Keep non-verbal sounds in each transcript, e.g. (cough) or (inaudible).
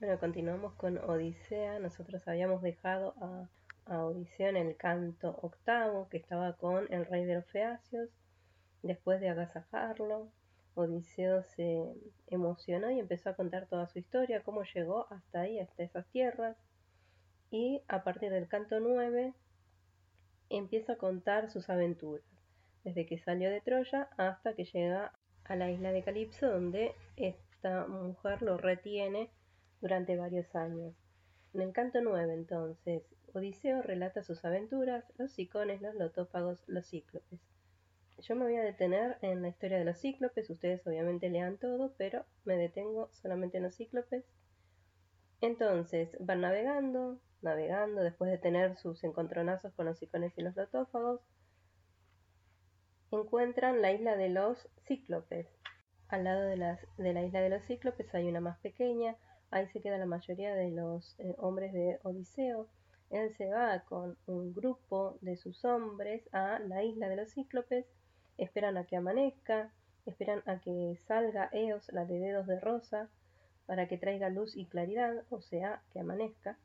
Bueno, continuamos con Odisea. Nosotros habíamos dejado a, Odiseo en el canto octavo, que estaba con el rey de los Feacios. Después de agasajarlo, Odiseo se emocionó y empezó a contar toda su historia, cómo llegó hasta ahí, hasta esas tierras. Y a partir del canto nueve, empieza a contar sus aventuras, desde que salió de Troya hasta que llega a la isla de Calipso, donde esta mujer lo retiene durante varios años. En el canto 9, entonces, Odiseo relata sus aventuras, los icones, los lotófagos, los cíclopes. Yo me voy a detener en la historia de los cíclopes, ustedes obviamente lean todo, pero me detengo solamente en los cíclopes. Entonces, van navegando, navegando, después de tener sus encontronazos con los icones y los lotófagos, encuentran la isla de los cíclopes. Al lado de, de la isla de los cíclopes hay una más pequeña, Ahí se queda la mayoría de los eh, hombres de Odiseo. Él se va con un grupo de sus hombres a la isla de los cíclopes, esperan a que amanezca, esperan a que salga Eos, la de dedos de rosa, para que traiga luz y claridad, o sea, que amanezca.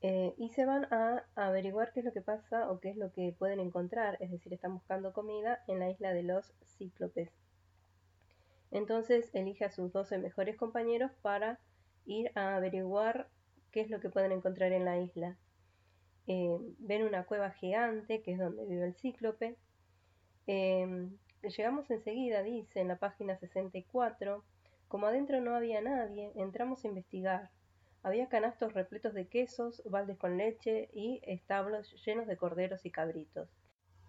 Eh, y se van a averiguar qué es lo que pasa o qué es lo que pueden encontrar, es decir, están buscando comida en la isla de los cíclopes. Entonces elige a sus 12 mejores compañeros para ir a averiguar qué es lo que pueden encontrar en la isla. Eh, ven una cueva gigante, que es donde vive el cíclope. Eh, llegamos enseguida, dice en la página 64. Como adentro no había nadie, entramos a investigar. Había canastos repletos de quesos, baldes con leche y establos llenos de corderos y cabritos.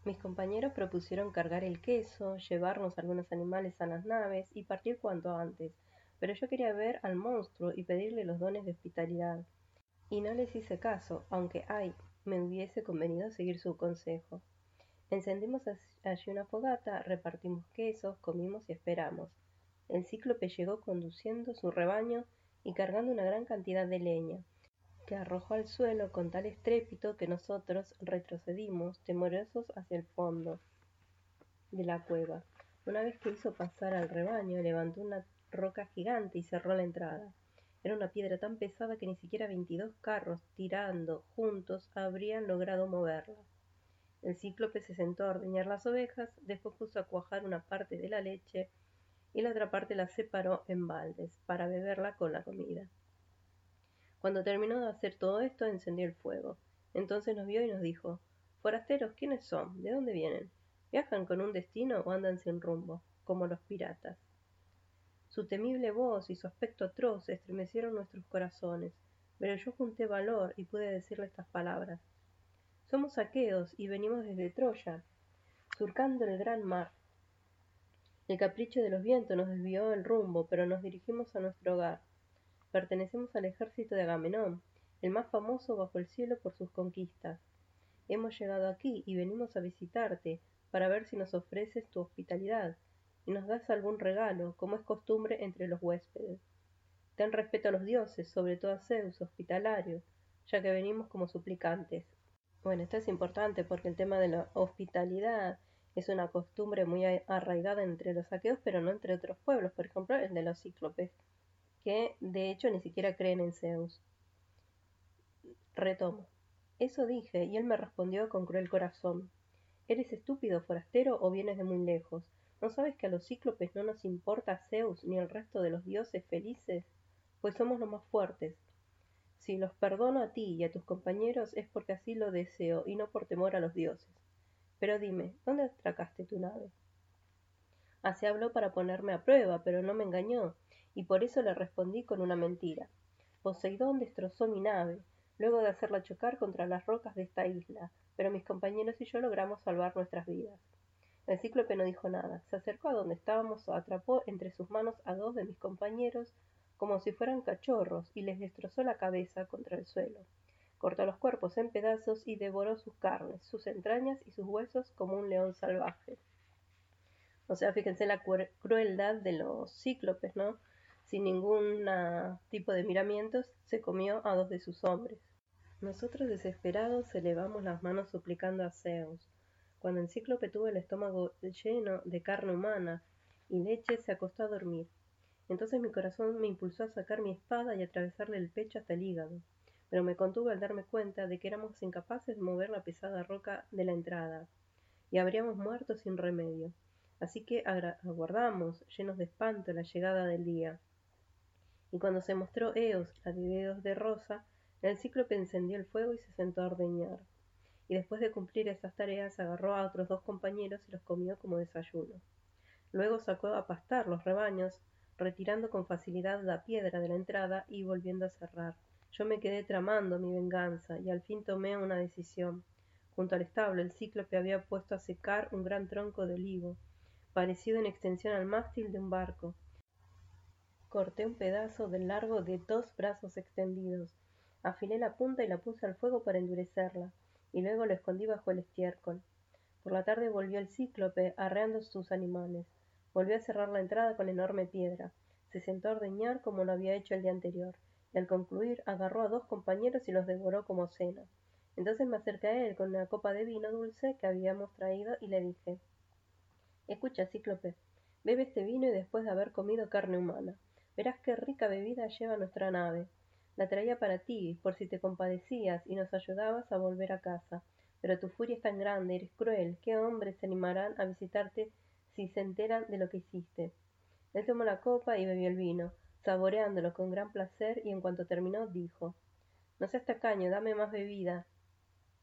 Mis compañeros propusieron cargar el queso, llevarnos algunos animales a las naves y partir cuanto antes, pero yo quería ver al monstruo y pedirle los dones de hospitalidad. Y no les hice caso, aunque ay, me hubiese convenido seguir su consejo. Encendimos allí una fogata, repartimos quesos, comimos y esperamos. El cíclope llegó conduciendo su rebaño y cargando una gran cantidad de leña, que arrojó al suelo con tal estrépito que nosotros retrocedimos, temerosos hacia el fondo de la cueva. Una vez que hizo pasar al rebaño, levantó una roca gigante y cerró la entrada. Era una piedra tan pesada que ni siquiera veintidós carros, tirando juntos, habrían logrado moverla. El cíclope se sentó a ordeñar las ovejas, después puso a cuajar una parte de la leche y la otra parte la separó en baldes para beberla con la comida. Cuando terminó de hacer todo esto, encendió el fuego. Entonces nos vio y nos dijo Forasteros, ¿quiénes son? ¿De dónde vienen? ¿Viajan con un destino o andan sin rumbo, como los piratas? Su temible voz y su aspecto atroz estremecieron nuestros corazones, pero yo junté valor y pude decirle estas palabras. Somos aqueos y venimos desde Troya, surcando el gran mar. El capricho de los vientos nos desvió el rumbo, pero nos dirigimos a nuestro hogar. Pertenecemos al ejército de Agamenón, el más famoso bajo el cielo por sus conquistas. Hemos llegado aquí y venimos a visitarte para ver si nos ofreces tu hospitalidad y nos das algún regalo, como es costumbre entre los huéspedes. Ten respeto a los dioses, sobre todo a Zeus, hospitalario, ya que venimos como suplicantes. Bueno, esto es importante porque el tema de la hospitalidad es una costumbre muy arraigada entre los aqueos, pero no entre otros pueblos, por ejemplo el de los cíclopes, que de hecho ni siquiera creen en Zeus. Retomo. Eso dije, y él me respondió con cruel corazón. ¿Eres estúpido, forastero, o vienes de muy lejos? ¿No sabes que a los cíclopes no nos importa Zeus ni el resto de los dioses felices? Pues somos los más fuertes. Si los perdono a ti y a tus compañeros es porque así lo deseo y no por temor a los dioses. Pero dime, ¿dónde atracaste tu nave? Así habló para ponerme a prueba, pero no me engañó, y por eso le respondí con una mentira. Poseidón destrozó mi nave, luego de hacerla chocar contra las rocas de esta isla, pero mis compañeros y yo logramos salvar nuestras vidas. El cíclope no dijo nada. Se acercó a donde estábamos, atrapó entre sus manos a dos de mis compañeros como si fueran cachorros y les destrozó la cabeza contra el suelo. Cortó los cuerpos en pedazos y devoró sus carnes, sus entrañas y sus huesos como un león salvaje. O sea, fíjense la crueldad de los cíclopes, ¿no? Sin ningún tipo de miramientos, se comió a dos de sus hombres. Nosotros desesperados elevamos las manos suplicando a Zeus cuando el cíclope tuvo el estómago lleno de carne humana y leche, se acostó a dormir. Entonces mi corazón me impulsó a sacar mi espada y atravesarle el pecho hasta el hígado, pero me contuve al darme cuenta de que éramos incapaces de mover la pesada roca de la entrada, y habríamos muerto sin remedio. Así que aguardamos, llenos de espanto, la llegada del día. Y cuando se mostró Eos, la de de rosa, el cíclope encendió el fuego y se sentó a ordeñar. Y después de cumplir esas tareas, agarró a otros dos compañeros y los comió como desayuno. Luego sacó a pastar los rebaños, retirando con facilidad la piedra de la entrada y volviendo a cerrar. Yo me quedé tramando mi venganza y al fin tomé una decisión. Junto al establo el cíclope había puesto a secar un gran tronco de olivo, parecido en extensión al mástil de un barco. Corté un pedazo del largo de dos brazos extendidos, afilé la punta y la puse al fuego para endurecerla, y luego lo escondí bajo el estiércol. Por la tarde volvió el cíclope, arreando sus animales. Volvió a cerrar la entrada con enorme piedra. Se sentó a ordeñar como lo había hecho el día anterior, y al concluir agarró a dos compañeros y los devoró como cena. Entonces me acerqué a él con una copa de vino dulce que habíamos traído y le dije Escucha, Cíclope, bebe este vino y después de haber comido carne humana. Verás qué rica bebida lleva nuestra nave. La traía para ti, por si te compadecías y nos ayudabas a volver a casa. Pero tu furia es tan grande, eres cruel. ¿Qué hombres se animarán a visitarte si se enteran de lo que hiciste? Él tomó la copa y bebió el vino, saboreándolo con gran placer, y en cuanto terminó dijo No seas tacaño, dame más bebida.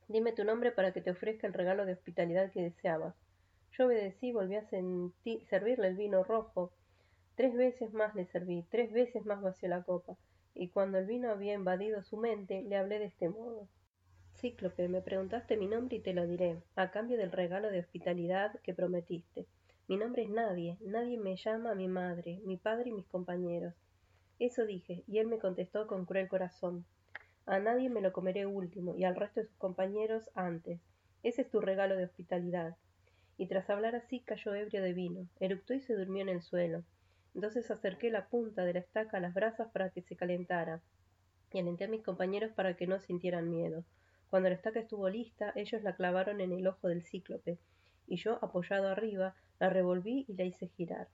Dime tu nombre para que te ofrezca el regalo de hospitalidad que deseabas. Yo obedecí y volví a servirle el vino rojo. Tres veces más le serví, tres veces más vació la copa, y cuando el vino había invadido su mente, le hablé de este modo. Cíclope, me preguntaste mi nombre y te lo diré, a cambio del regalo de hospitalidad que prometiste. Mi nombre es nadie, nadie me llama mi madre, mi padre y mis compañeros. Eso dije, y él me contestó con cruel corazón. A nadie me lo comeré último, y al resto de sus compañeros antes. Ese es tu regalo de hospitalidad. Y tras hablar así cayó ebrio de vino, eructó y se durmió en el suelo. Entonces acerqué la punta de la estaca a las brasas para que se calentara, y alenté a mis compañeros para que no sintieran miedo. Cuando la estaca estuvo lista, ellos la clavaron en el ojo del cíclope, y yo, apoyado arriba, la revolví y la hice girar.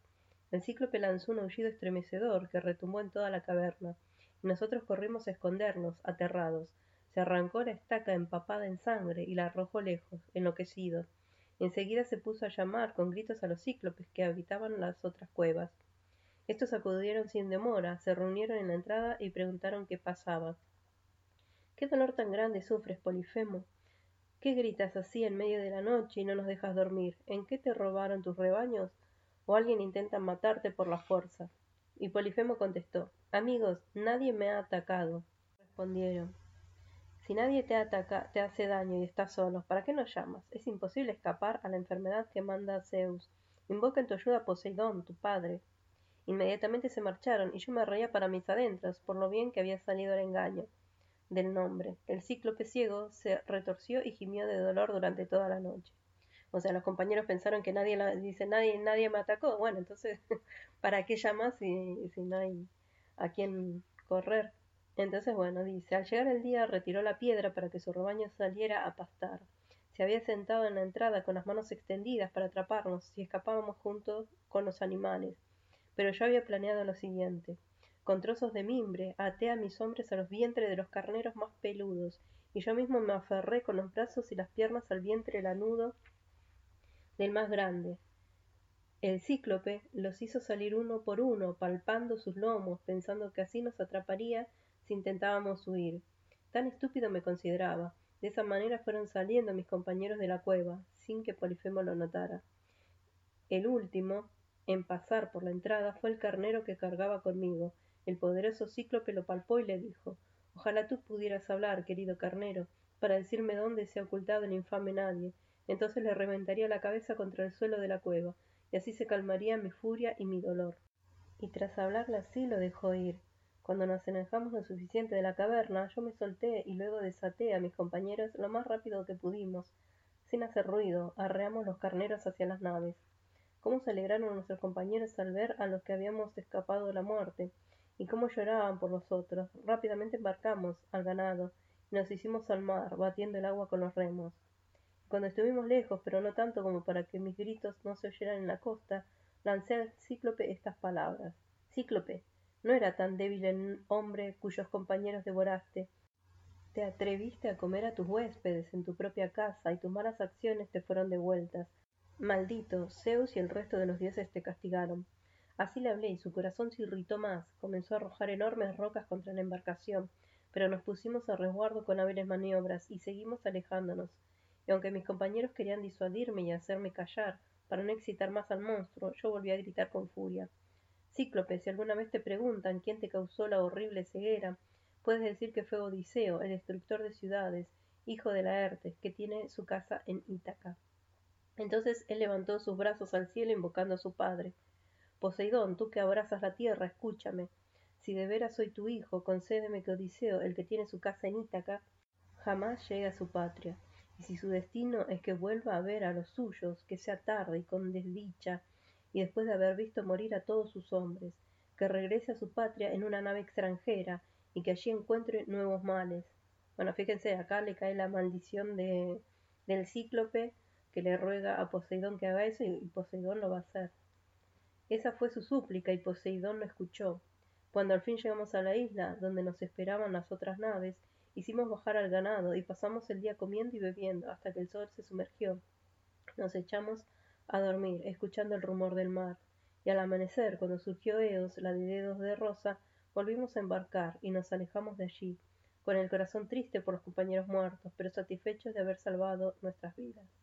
El cíclope lanzó un aullido estremecedor que retumbó en toda la caverna, y nosotros corrimos a escondernos, aterrados. Se arrancó la estaca empapada en sangre y la arrojó lejos, enloquecido. Enseguida se puso a llamar con gritos a los cíclopes que habitaban las otras cuevas. Estos acudieron sin demora, se reunieron en la entrada y preguntaron qué pasaba. ¿Qué dolor tan grande sufres, Polifemo? ¿Qué gritas así en medio de la noche y no nos dejas dormir? ¿En qué te robaron tus rebaños? ¿O alguien intenta matarte por la fuerza? Y Polifemo contestó Amigos, nadie me ha atacado. Respondieron Si nadie te ataca, te hace daño y estás solo, ¿para qué nos llamas? Es imposible escapar a la enfermedad que manda Zeus. Invoca en tu ayuda a Poseidón, tu padre. Inmediatamente se marcharon, y yo me reía para mis adentros, por lo bien que había salido el engaño del nombre. El cíclope ciego se retorció y gimió de dolor durante toda la noche. O sea, los compañeros pensaron que nadie la, dice nadie nadie me atacó. Bueno, entonces (laughs) ¿para qué llamas si, si no hay a quién correr? Entonces, bueno, dice, al llegar el día retiró la piedra para que su rebaño saliera a pastar. Se había sentado en la entrada con las manos extendidas para atraparnos si escapábamos juntos con los animales. Pero yo había planeado lo siguiente. Con trozos de mimbre até a mis hombres a los vientres de los carneros más peludos, y yo mismo me aferré con los brazos y las piernas al vientre lanudo del más grande. El cíclope los hizo salir uno por uno, palpando sus lomos, pensando que así nos atraparía si intentábamos huir. Tan estúpido me consideraba. De esa manera fueron saliendo mis compañeros de la cueva, sin que Polifemo lo notara. El último, en pasar por la entrada, fue el carnero que cargaba conmigo, el poderoso cíclope lo palpó y le dijo Ojalá tú pudieras hablar, querido carnero, para decirme dónde se ha ocultado el infame nadie. Entonces le reventaría la cabeza contra el suelo de la cueva, y así se calmaría mi furia y mi dolor. Y tras hablarle así lo dejó ir. Cuando nos alejamos lo suficiente de la caverna, yo me solté y luego desaté a mis compañeros lo más rápido que pudimos. Sin hacer ruido, arreamos los carneros hacia las naves. Cómo se alegraron nuestros compañeros al ver a los que habíamos escapado de la muerte, y cómo lloraban por nosotros. Rápidamente embarcamos al ganado y nos hicimos al mar, batiendo el agua con los remos. Cuando estuvimos lejos, pero no tanto como para que mis gritos no se oyeran en la costa, lancé al cíclope estas palabras. Cíclope, no era tan débil el hombre cuyos compañeros devoraste. Te atreviste a comer a tus huéspedes en tu propia casa y tus malas acciones te fueron devueltas. Maldito, Zeus y el resto de los dioses te castigaron. Así le hablé y su corazón se irritó más, comenzó a arrojar enormes rocas contra la embarcación, pero nos pusimos a resguardo con hábiles maniobras y seguimos alejándonos. Y aunque mis compañeros querían disuadirme y hacerme callar, para no excitar más al monstruo, yo volví a gritar con furia. Cíclope, si alguna vez te preguntan quién te causó la horrible ceguera, puedes decir que fue Odiseo, el destructor de ciudades, hijo de Laertes, que tiene su casa en Ítaca. Entonces él levantó sus brazos al cielo invocando a su padre. Poseidón, tú que abrazas la tierra, escúchame. Si de veras soy tu hijo, concédeme que Odiseo, el que tiene su casa en Ítaca, jamás llegue a su patria. Y si su destino es que vuelva a ver a los suyos, que sea tarde y con desdicha, y después de haber visto morir a todos sus hombres, que regrese a su patria en una nave extranjera y que allí encuentre nuevos males. Bueno, fíjense, acá le cae la maldición de, del cíclope que le ruega a Poseidón que haga eso y, Poseidón lo va a hacer. Esa fue su súplica y Poseidón lo escuchó. Cuando al fin llegamos a la isla, donde nos esperaban las otras naves, hicimos bajar al ganado y pasamos el día comiendo y bebiendo hasta que el sol se sumergió. Nos echamos a dormir, escuchando el rumor del mar, y al amanecer, cuando surgió Eos, la de dedos de rosa, volvimos a embarcar y nos alejamos de allí, con el corazón triste por los compañeros muertos, pero satisfechos de haber salvado nuestras vidas.